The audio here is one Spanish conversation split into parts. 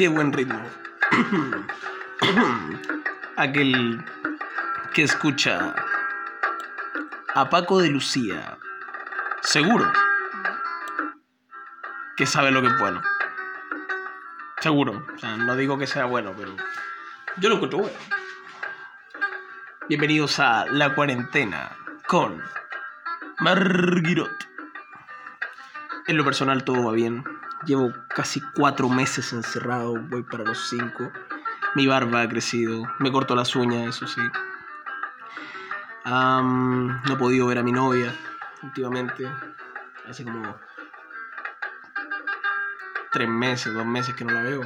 Qué buen ritmo. Aquel que escucha a Paco de Lucía. Seguro que sabe lo que es bueno. Seguro. O sea, no digo que sea bueno, pero yo lo encuentro bueno. Bienvenidos a La Cuarentena con Marguirot. En lo personal todo va bien. Llevo casi cuatro meses encerrado, voy para los cinco. Mi barba ha crecido, me corto las uñas, eso sí. Am, no he podido ver a mi novia últimamente. Hace como tres meses, dos meses que no la veo.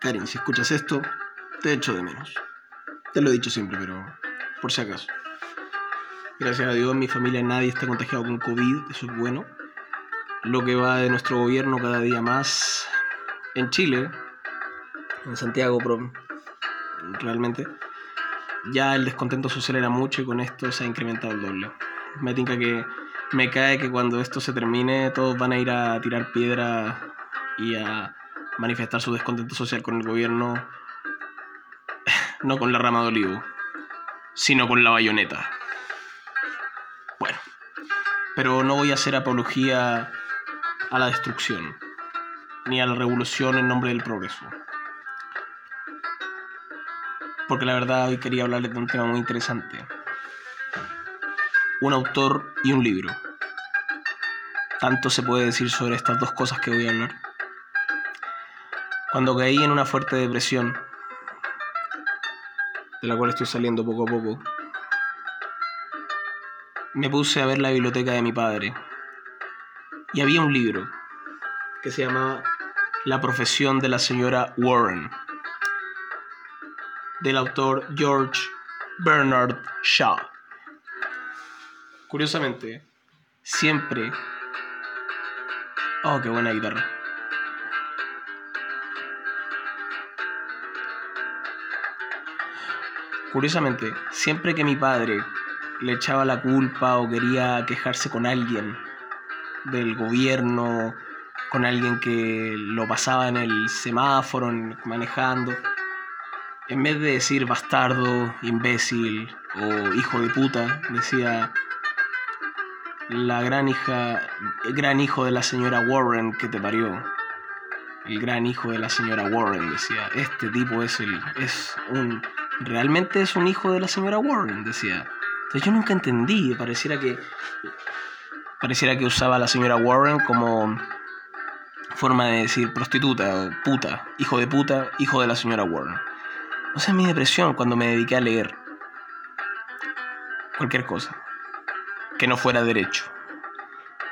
Karin, si escuchas esto, te echo de menos. Te lo he dicho siempre, pero por si acaso. Gracias a Dios, mi familia nadie está contagiado con COVID, eso es bueno. Lo que va de nuestro gobierno cada día más en Chile, en Santiago, realmente, ya el descontento social era mucho y con esto se ha incrementado el doble. Me tinca que me cae que cuando esto se termine todos van a ir a tirar piedra y a manifestar su descontento social con el gobierno, no con la rama de olivo, sino con la bayoneta. Bueno, pero no voy a hacer apología a la destrucción, ni a la revolución en nombre del progreso. Porque la verdad hoy quería hablarles de un tema muy interesante. Un autor y un libro. Tanto se puede decir sobre estas dos cosas que voy a hablar. Cuando caí en una fuerte depresión, de la cual estoy saliendo poco a poco, me puse a ver la biblioteca de mi padre. Y había un libro que se llamaba La profesión de la señora Warren, del autor George Bernard Shaw. Curiosamente, siempre... Oh, qué buena guitarra. Curiosamente, siempre que mi padre le echaba la culpa o quería quejarse con alguien del gobierno, con alguien que lo pasaba en el semáforo, manejando, en vez de decir bastardo, imbécil o hijo de puta, decía la gran hija, el gran hijo de la señora Warren que te parió. El gran hijo de la señora Warren decía, este tipo es el es un realmente es un hijo de la señora Warren, decía. Entonces yo nunca entendí, pareciera que pareciera que usaba a la señora Warren como forma de decir prostituta puta, hijo de puta, hijo de la señora Warren. O sea, mi depresión cuando me dediqué a leer cualquier cosa que no fuera derecho.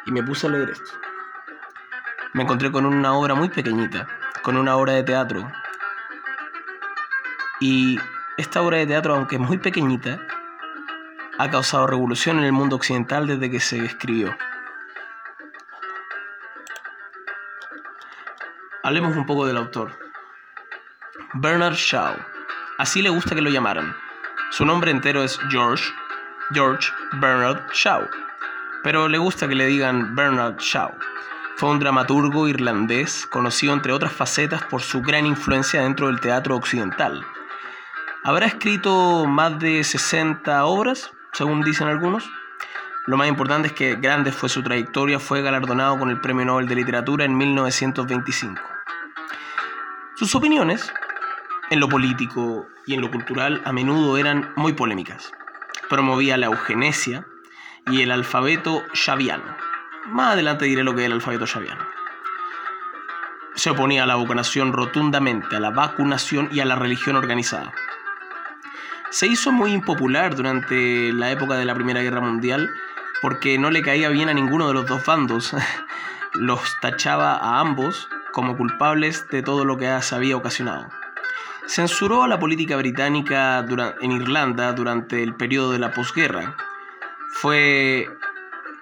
Y me puse a leer esto. Me encontré con una obra muy pequeñita, con una obra de teatro. Y esta obra de teatro, aunque es muy pequeñita, ha causado revolución en el mundo occidental desde que se escribió. Hablemos un poco del autor. Bernard Shaw. Así le gusta que lo llamaran. Su nombre entero es George, George Bernard Shaw. Pero le gusta que le digan Bernard Shaw. Fue un dramaturgo irlandés conocido entre otras facetas por su gran influencia dentro del teatro occidental. Habrá escrito más de 60 obras, según dicen algunos. Lo más importante es que grande fue su trayectoria, fue galardonado con el Premio Nobel de Literatura en 1925. Sus opiniones, en lo político y en lo cultural, a menudo eran muy polémicas. Promovía la eugenesia y el alfabeto xaviano. Más adelante diré lo que es el alfabeto xaviano. Se oponía a la vacunación rotundamente, a la vacunación y a la religión organizada. Se hizo muy impopular durante la época de la Primera Guerra Mundial porque no le caía bien a ninguno de los dos bandos. Los tachaba a ambos como culpables de todo lo que se había ocasionado. Censuró a la política británica en Irlanda durante el periodo de la posguerra. Fue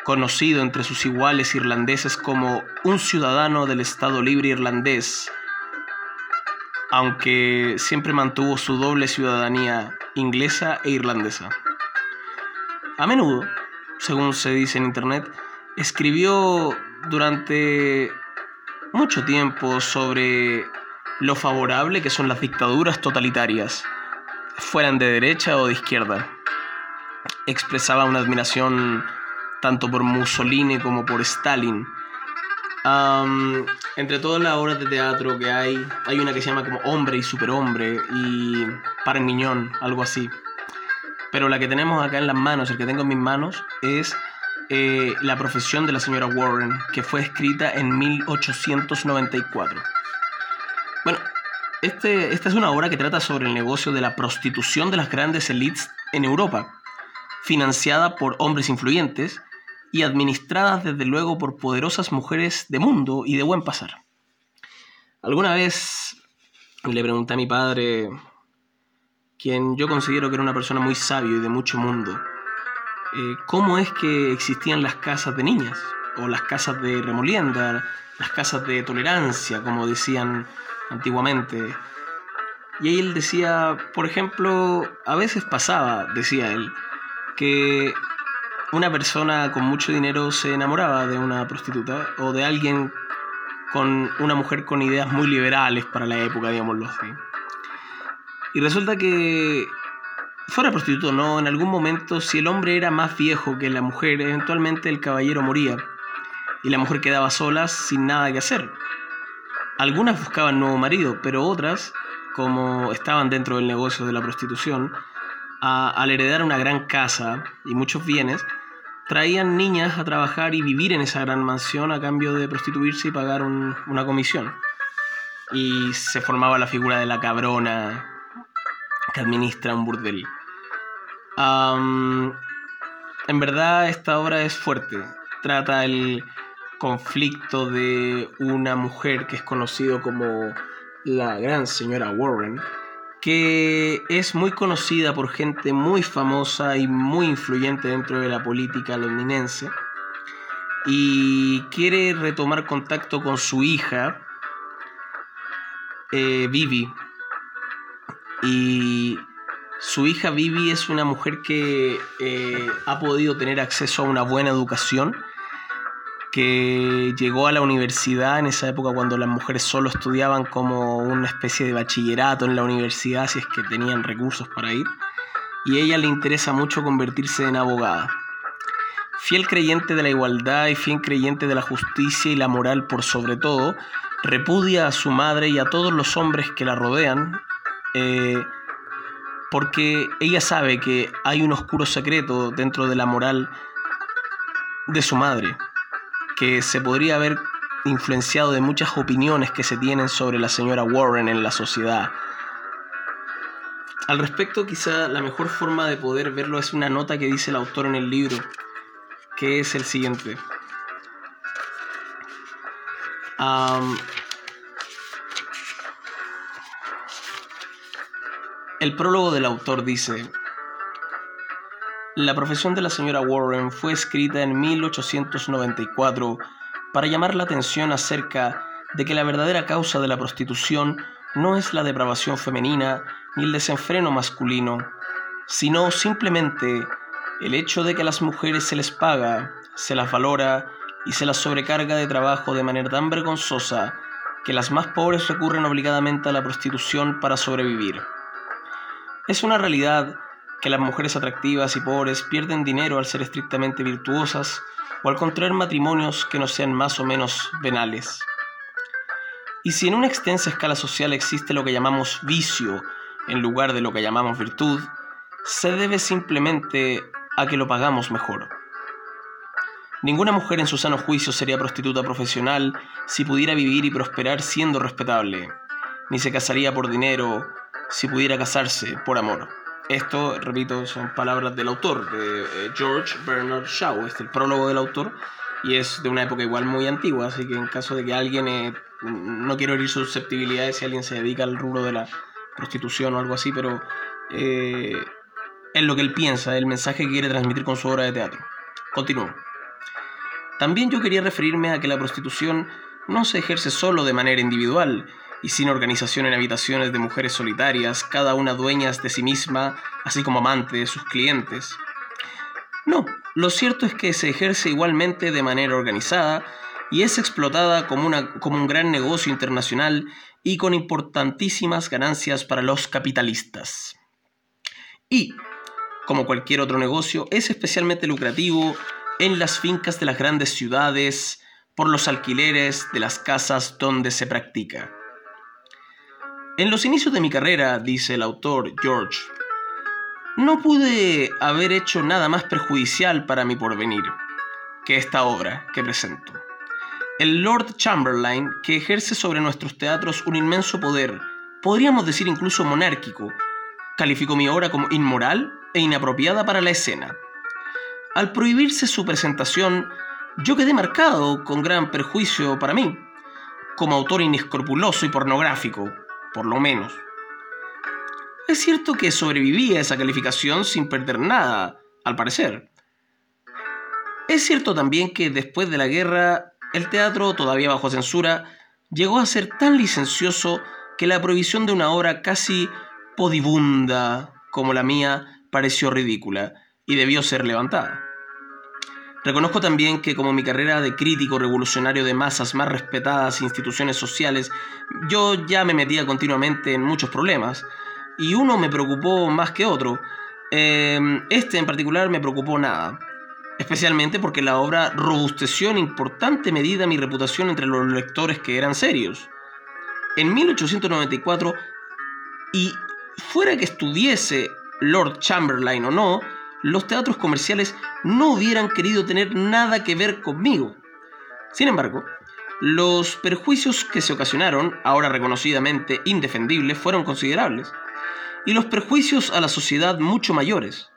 conocido entre sus iguales irlandeses como un ciudadano del Estado Libre Irlandés, aunque siempre mantuvo su doble ciudadanía inglesa e irlandesa. A menudo, según se dice en internet, escribió durante mucho tiempo sobre lo favorable que son las dictaduras totalitarias, fueran de derecha o de izquierda. Expresaba una admiración tanto por Mussolini como por Stalin. Entre todas las obras de teatro que hay, hay una que se llama como Hombre y Superhombre y Para Miñón, algo así. Pero la que tenemos acá en las manos, el que tengo en mis manos, es eh, La profesión de la señora Warren, que fue escrita en 1894. Bueno, este, esta es una obra que trata sobre el negocio de la prostitución de las grandes élites en Europa, financiada por hombres influyentes y administradas desde luego por poderosas mujeres de mundo y de buen pasar. Alguna vez le pregunté a mi padre, quien yo considero que era una persona muy sabio y de mucho mundo, eh, cómo es que existían las casas de niñas, o las casas de remolienda, las casas de tolerancia, como decían antiguamente. Y él decía, por ejemplo, a veces pasaba, decía él, que una persona con mucho dinero se enamoraba de una prostituta o de alguien con una mujer con ideas muy liberales para la época, digámoslo así. Y resulta que, fuera prostituto no, en algún momento, si el hombre era más viejo que la mujer, eventualmente el caballero moría y la mujer quedaba sola sin nada que hacer. Algunas buscaban nuevo marido, pero otras, como estaban dentro del negocio de la prostitución, al heredar una gran casa y muchos bienes, traían niñas a trabajar y vivir en esa gran mansión a cambio de prostituirse y pagar una comisión. Y se formaba la figura de la cabrona que administra un burdel. en verdad esta obra es fuerte. Trata el conflicto de una mujer que es conocido como la gran señora Warren, que es muy conocida por gente muy famosa y muy influyente dentro de la política londinense y quiere retomar contacto con su hija, eh, Vivi. Y su hija Vivi es una mujer que eh, ha podido tener acceso a una buena educación que llegó a la universidad en esa época cuando las mujeres solo estudiaban como una especie de bachillerato en la universidad si es que tenían recursos para ir, y a ella le interesa mucho convertirse en abogada. Fiel creyente de la igualdad y fiel creyente de la justicia y la moral por sobre todo, repudia a su madre y a todos los hombres que la rodean, eh, porque ella sabe que hay un oscuro secreto dentro de la moral de su madre que se podría haber influenciado de muchas opiniones que se tienen sobre la señora Warren en la sociedad. Al respecto, quizá la mejor forma de poder verlo es una nota que dice el autor en el libro, que es el siguiente. el prólogo del autor dice, la profesión de la señora Warren fue escrita en 1894 para llamar la atención acerca de que la verdadera causa de la prostitución no es la depravación femenina ni el desenfreno masculino, sino simplemente el hecho de que a las mujeres se les paga, se las valora y se las sobrecarga de trabajo de manera tan vergonzosa que las más pobres recurren obligadamente a la prostitución para sobrevivir. Es una realidad que las mujeres atractivas y pobres pierden dinero al ser estrictamente virtuosas o al contraer matrimonios que no sean más o menos venales. Y si en una extensa escala social existe lo que llamamos vicio en lugar de lo que llamamos virtud, se debe simplemente a que lo pagamos mejor. Ninguna mujer en su sano juicio sería prostituta profesional si pudiera vivir y prosperar siendo respetable, ni se casaría por dinero si pudiera casarse por amor. Esto, repito, son palabras del autor, de eh, George Bernard Shaw, es el prólogo del autor y es de una época igual muy antigua, así que en caso de que alguien, eh, no quiero herir susceptibilidades si alguien se dedica al rubro de la prostitución o algo así, pero eh, es lo que él piensa, el mensaje que quiere transmitir con su obra de teatro. Continúo. También yo quería referirme a que la prostitución no se ejerce solo de manera individual, y sin organización en habitaciones de mujeres solitarias, cada una dueñas de sí misma, así como amante de sus clientes. No, lo cierto es que se ejerce igualmente de manera organizada y es explotada como, una, como un gran negocio internacional y con importantísimas ganancias para los capitalistas. Y, como cualquier otro negocio, es especialmente lucrativo en las fincas de las grandes ciudades por los alquileres de las casas donde se practica. En los inicios de mi carrera, dice el autor George, no pude haber hecho nada más perjudicial para mi porvenir que esta obra que presento. El Lord Chamberlain, que ejerce sobre nuestros teatros un inmenso poder, podríamos decir incluso monárquico, calificó mi obra como inmoral e inapropiada para la escena. Al prohibirse su presentación, yo quedé marcado con gran perjuicio para mí, como autor inescrupuloso y pornográfico, por lo menos. Es cierto que sobreviví a esa calificación sin perder nada, al parecer. Es cierto también que después de la guerra, el teatro, todavía bajo censura, llegó a ser tan licencioso que la prohibición de una obra casi podibunda como la mía pareció ridícula y debió ser levantada. Reconozco también que como mi carrera de crítico revolucionario de masas más respetadas instituciones sociales, yo ya me metía continuamente en muchos problemas, y uno me preocupó más que otro. Em, este en particular me preocupó nada, especialmente porque la obra robusteció en importante medida mi reputación entre los lectores que eran serios. En 1894, y fuera que estuviese Lord Chamberlain o no, los teatros comerciales no hubieran querido tener nada que ver conmigo. Sin embargo, los perjuicios que se ocasionaron, ahora reconocidamente indefendibles, fueron considerables, y los perjuicios a la sociedad mucho mayores,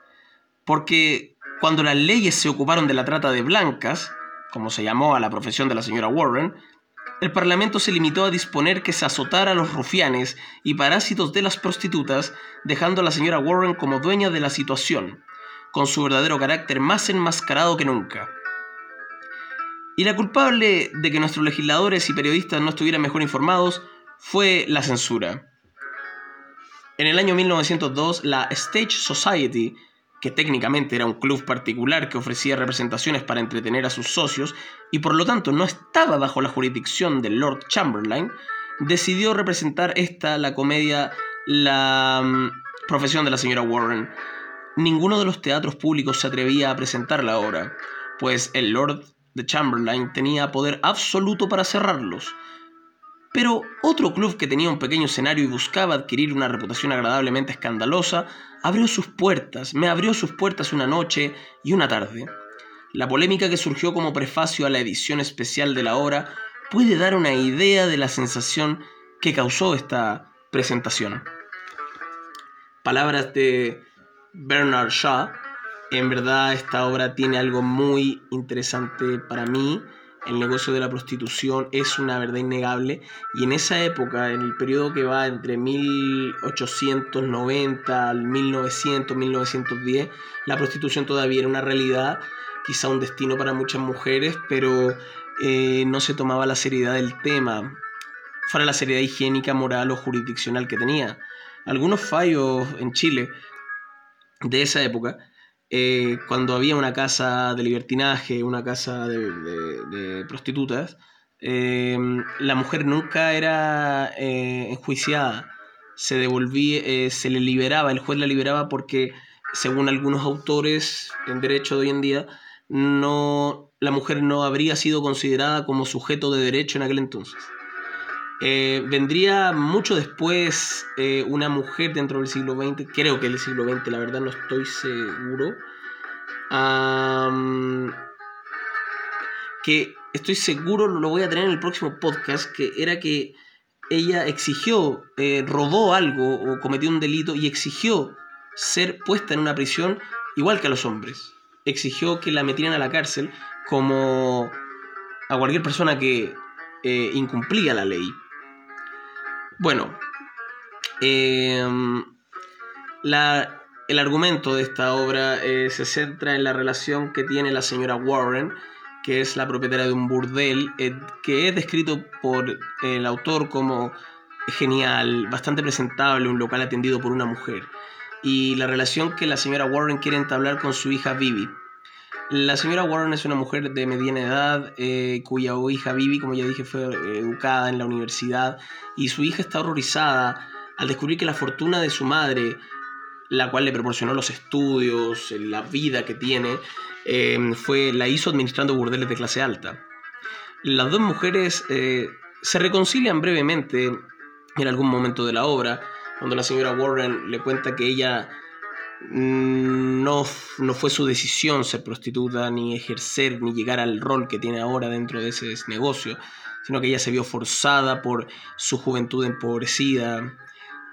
porque cuando las leyes se ocuparon de la trata de blancas, como se llamó a la profesión de la señora Warren, el Parlamento se limitó a disponer que se azotara a los rufianes y parásitos de las prostitutas, dejando a la señora Warren como dueña de la situación, con su verdadero carácter más enmascarado que nunca. Y la culpable de que nuestros legisladores y periodistas no estuvieran mejor informados fue la censura. En el año 1902, la Stage Society, que técnicamente era un club particular que ofrecía representaciones para entretener a sus socios y por lo tanto no estaba bajo la jurisdicción del Lord Chamberlain, decidió representar esta, la comedia, la mm, profesión de la señora Warren, ninguno de los teatros públicos se atrevía a presentar la obra, pues el Lord de Chamberlain tenía poder absoluto para cerrarlos. Pero otro club que tenía un pequeño escenario y buscaba adquirir una reputación agradablemente escandalosa, abrió sus puertas, me abrió sus puertas una noche y una tarde. La polémica que surgió como prefacio a la edición especial de la obra puede dar una idea de la sensación que causó esta presentación. Palabras de Bernard Shaw. En verdad esta obra tiene algo muy interesante para mí. El negocio de la prostitución es una verdad innegable y en esa época, en el periodo que va entre 1890 al 1900, 1910, la prostitución todavía era una realidad, quizá un destino para muchas mujeres, pero eh, no se tomaba la seriedad del tema, fuera la seriedad higiénica, moral o jurisdiccional que tenía. Algunos fallos en Chile de esa época, eh, cuando había una casa de libertinaje, una casa de, prostitutas, eh, la mujer nunca era eh, enjuiciada, se devolvía, se le liberaba, el juez la liberaba porque, según algunos autores en derecho de hoy en día, no, la mujer no habría sido considerada como sujeto de derecho en aquel entonces. Eh, vendría mucho después eh, una mujer dentro del siglo XX, creo que el siglo XX, la verdad no estoy seguro, que estoy seguro, lo voy a tener en el próximo podcast, que era que ella exigió, eh, robó algo o cometió un delito y exigió ser puesta en una prisión igual que a los hombres. Exigió que la metieran a la cárcel como a cualquier persona que incumplía la ley. Bueno, em, el argumento de esta obra eh, se centra en la relación que tiene la señora Warren, que es la propietaria de un burdel, eh, que es descrito por el autor como genial, bastante presentable, un local atendido por una mujer, y la relación que la señora Warren quiere entablar con su hija Vivi. La señora Warren es una mujer de mediana edad eh, cuya hija Vivi, como ya dije, fue eh, educada en la universidad y su hija está horrorizada al descubrir que la fortuna de su madre, la cual le proporcionó los estudios, la vida que tiene, eh, fue, la hizo administrando burdeles de clase alta. Las dos mujeres se reconcilian brevemente en algún momento de la obra, cuando la señora Warren le cuenta que ella no, no fue su decisión ser prostituta, ni ejercer, ni llegar al rol que tiene ahora dentro de ese negocio, sino que ella se vio forzada por su juventud empobrecida.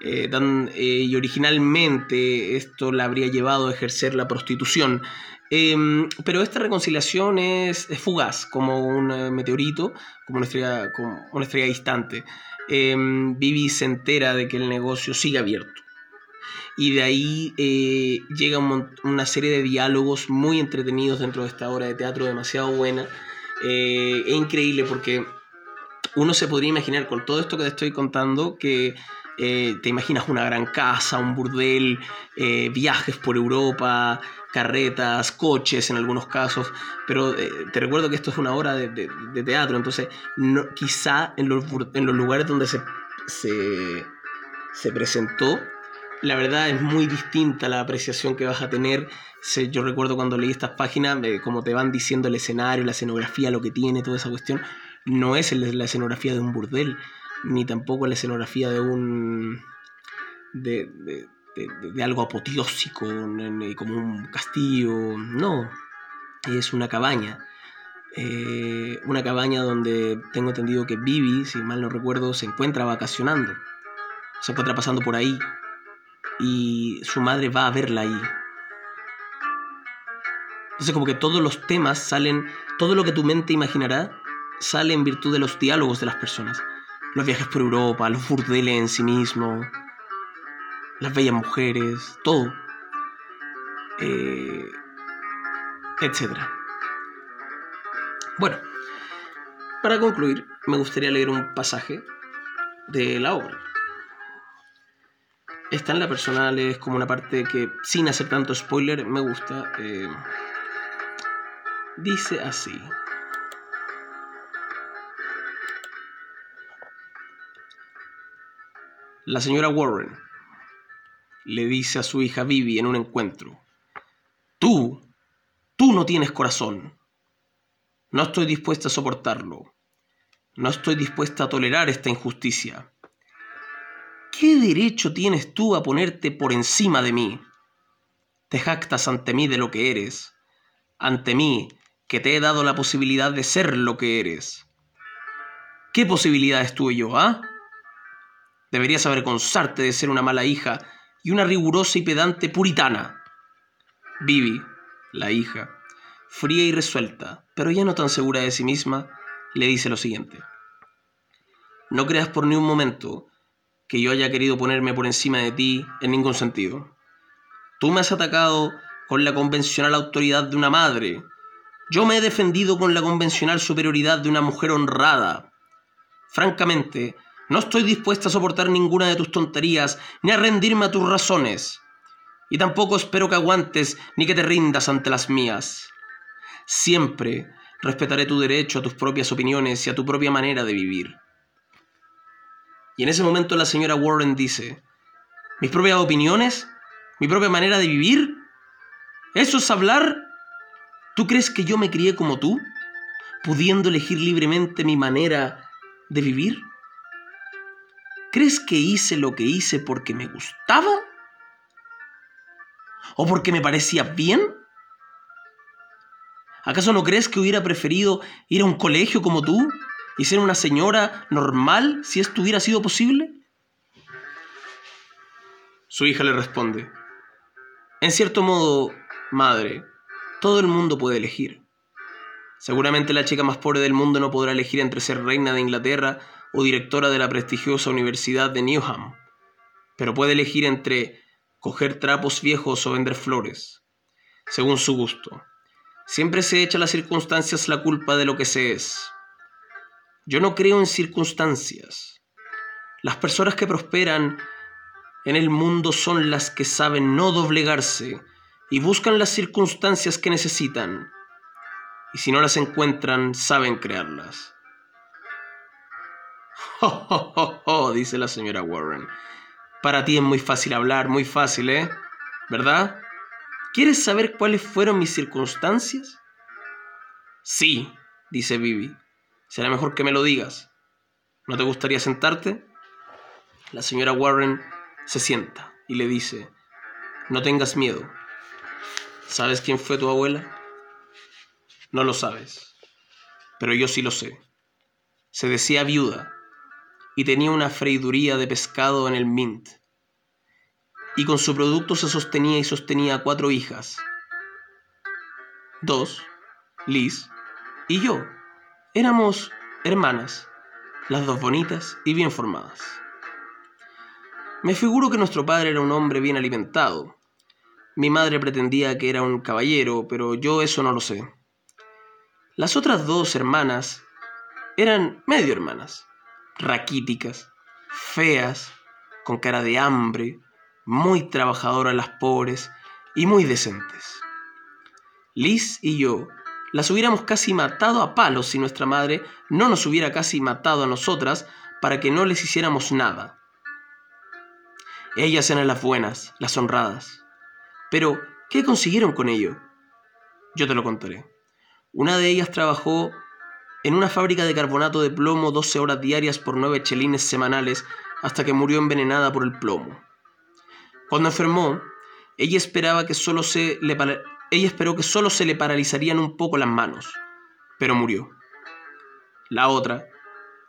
Eh, eh, y originalmente esto la habría llevado a ejercer la prostitución. Em, pero esta reconciliación es, fugaz, como un eh, meteorito, como una estrella, como una estrella distante. Em, Vivi se entera de que el negocio sigue abierto y de ahí eh, llega una serie de diálogos muy entretenidos dentro de esta obra de teatro demasiado buena. Eh, es increíble porque uno se podría imaginar con todo esto que te estoy contando que eh, te imaginas una gran casa, un burdel, viajes por Europa, carretas, coches en algunos casos, pero te recuerdo que esto es una obra de, teatro, entonces quizá en los, lugares donde se, se presentó la verdad es muy distinta la apreciación que vas a tener. Yo recuerdo cuando leí estas páginas, eh, como te van diciendo el escenario, la escenografía, lo que tiene, toda esa cuestión, no es la escenografía de un burdel, ni tampoco la escenografía de un... de, algo apoteósico, como un castillo, no, es una cabaña. Eh, una cabaña donde tengo entendido que Vivi, si mal no recuerdo, se encuentra vacacionando. Se encuentra pasando por ahí y su madre va a verla ahí. Entonces como que todos los temas salen, todo lo que tu mente imaginará sale en virtud de los diálogos de las personas. Los viajes por Europa, los burdeles en sí mismo, las bellas mujeres, todo. Eh, etcétera. Bueno, para concluir, me gustaría leer un pasaje de la obra. Esta en la personal es como una parte que, sin hacer tanto spoiler, me gusta. Eh, dice así. La señora Warren le dice a su hija Vivi en un encuentro, tú, tú no tienes corazón. No estoy dispuesta a soportarlo. No estoy dispuesta a tolerar esta injusticia. ¿Qué derecho tienes tú a ponerte por encima de mí? Te jactas ante mí de lo que eres, ante mí que te he dado la posibilidad de ser lo que eres. ¿Qué posibilidades tuve yo, ah? Deberías avergonzarte de ser una mala hija y una rigurosa y pedante puritana. Vivi, la hija, fría y resuelta, pero ya no tan segura de sí misma, le dice lo siguiente. No creas por ni un momento que yo haya querido ponerme por encima de ti en ningún sentido. Tú me has atacado con la convencional autoridad de una madre. Yo me he defendido con la convencional superioridad de una mujer honrada. Francamente, no estoy dispuesta a soportar ninguna de tus tonterías ni a rendirme a tus razones. Y tampoco espero que aguantes ni que te rindas ante las mías. Siempre respetaré tu derecho a tus propias opiniones y a tu propia manera de vivir. Y en ese momento la señora Warren dice, ¿mis propias opiniones? ¿Mi propia manera de vivir? ¿Eso es hablar? ¿Tú crees que yo me crié como tú, pudiendo elegir libremente mi manera de vivir? ¿Crees que hice lo que hice porque me gustaba? ¿O porque me parecía bien? ¿Acaso no crees que hubiera preferido ir a un colegio como tú, y ser una señora normal si esto hubiera sido posible? Su hija le responde, en cierto modo, madre, todo el mundo puede elegir. Seguramente la chica más pobre del mundo no podrá elegir entre ser reina de Inglaterra o directora de la prestigiosa Universidad de Newham, pero puede elegir entre coger trapos viejos o vender flores, según su gusto. Siempre se echa a las circunstancias la culpa de lo que se es. Yo no creo en circunstancias. Las personas que prosperan en el mundo son las que saben no doblegarse y buscan las circunstancias que necesitan, y si no las encuentran, saben crearlas. ¡Oh, oh, oh, oh! dice la señora Warren. Para ti es muy fácil hablar, muy fácil, ¿eh? ¿Verdad? ¿Quieres saber cuáles fueron mis circunstancias? Sí, dice Vivi. Será mejor que me lo digas. ¿No te gustaría sentarte? La señora Warren se sienta y le dice, no tengas miedo. ¿Sabes quién fue tu abuela? No lo sabes, pero yo sí lo sé. Se decía viuda y tenía una freiduría de pescado en el Mint. Y con su producto se sostenía y sostenía cuatro hijas. Dos, Liz y yo. Éramos hermanas, las dos bonitas y bien formadas. Me figuro que nuestro padre era un hombre bien alimentado, mi madre pretendía que era un caballero, pero yo eso no lo sé. Las otras dos hermanas eran medio hermanas, raquíticas, feas, con cara de hambre, muy trabajadoras las pobres y muy decentes. Liz y yo las hubiéramos casi matado a palos si nuestra madre no nos hubiera casi matado a nosotras para que no les hiciéramos nada. Ellas eran las buenas, las honradas. Pero, ¿qué consiguieron con ello? Yo te lo contaré. Una de ellas trabajó en una fábrica de carbonato de plomo 12 horas diarias por 9 chelines semanales hasta que murió envenenada por el plomo. Cuando enfermó, ella esperaba que solo se le ella esperó que solo se le paralizarían un poco las manos, pero murió. La otra,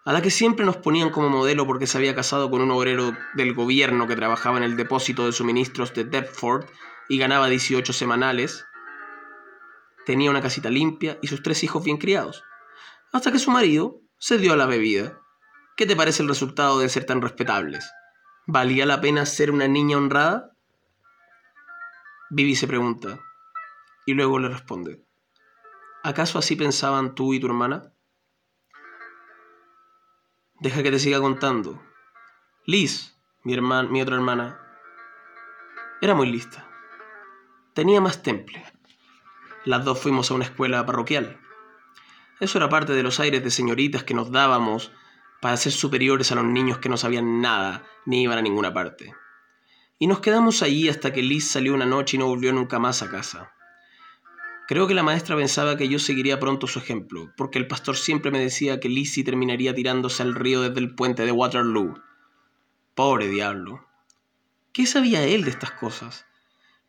a la que siempre nos ponían como modelo porque se había casado con un obrero del gobierno que trabajaba en el depósito de suministros de Deptford y ganaba 18 semanales, tenía una casita limpia y sus tres hijos bien criados, hasta que su marido se dio a la bebida. ¿Qué te parece el resultado de ser tan respetables? ¿Valía la pena ser una niña honrada? Vivi se pregunta y luego le responde, ¿acaso así pensaban tú y tu hermana? Deja que te siga contando. Liz, mi, hermana, mi otra hermana, era muy lista tenía más temple. Las dos fuimos a una escuela parroquial. Eso era parte de los aires de señoritas que nos dábamos para ser superiores a los niños que no sabían nada ni iban a ninguna parte. Y nos quedamos allí hasta que Liz salió una noche y no volvió nunca más a casa. Creo que la maestra pensaba que yo seguiría pronto su ejemplo, porque el pastor siempre me decía que Lizzie terminaría tirándose al río desde el puente de Waterloo. Pobre diablo. ¿Qué sabía él de estas cosas?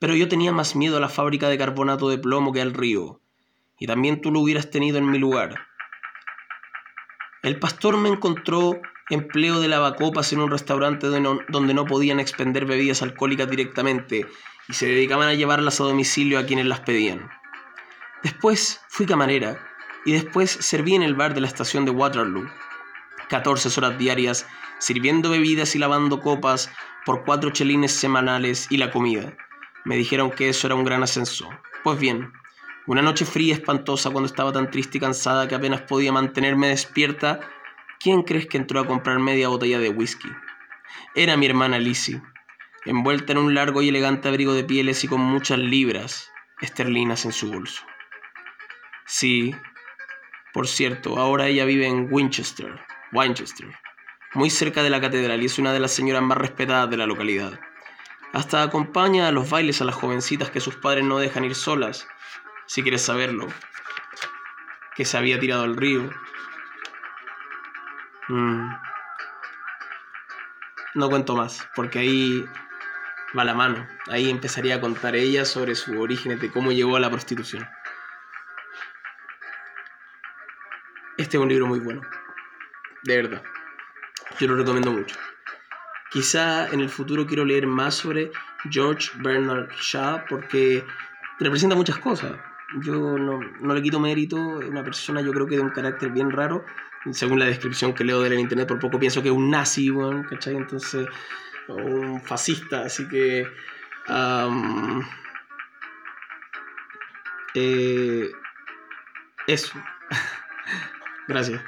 pero yo tenía más miedo a la fábrica de carbonato de plomo que al río, y también tú lo hubieras tenido en mi lugar. El pastor me encontró empleo de lavacopas en un restaurante donde no, podían expender bebidas alcohólicas directamente y se dedicaban a llevarlas a domicilio a quienes las pedían. Después fui camarera y después serví en el bar de la estación de Waterloo. 14 horas diarias sirviendo bebidas y lavando copas por cuatro chelines semanales y la comida. Me dijeron que eso era un gran ascenso. Pues bien, una noche fría espantosa cuando estaba tan triste y cansada que apenas podía mantenerme despierta, ¿quién crees que entró a comprar media botella de whisky? Era mi hermana Lizzie, envuelta en un largo y elegante abrigo de pieles y con muchas libras esterlinas en su bolso. Sí, por cierto, ahora ella vive en Winchester, Winchester, muy cerca de la catedral y es una de las señoras más respetadas de la localidad. Hasta acompaña a los bailes a las jovencitas que sus padres no dejan ir solas, si quieres saberlo. Que se había tirado al río. Mm. No cuento más, porque ahí va la mano. Ahí empezaría a contar ella sobre su origen, de cómo llegó a la prostitución. Este es un libro muy bueno. De verdad. Yo lo recomiendo mucho. Quizá en el futuro quiero leer más sobre George Bernard Shaw porque representa muchas cosas. Yo no, le quito mérito, es una persona yo creo que de un carácter bien raro, según la descripción que leo de él en internet, por poco pienso que es un nazi, bueno, ¿cachai? Entonces, un fascista, así que... Eh, eso. Gracias.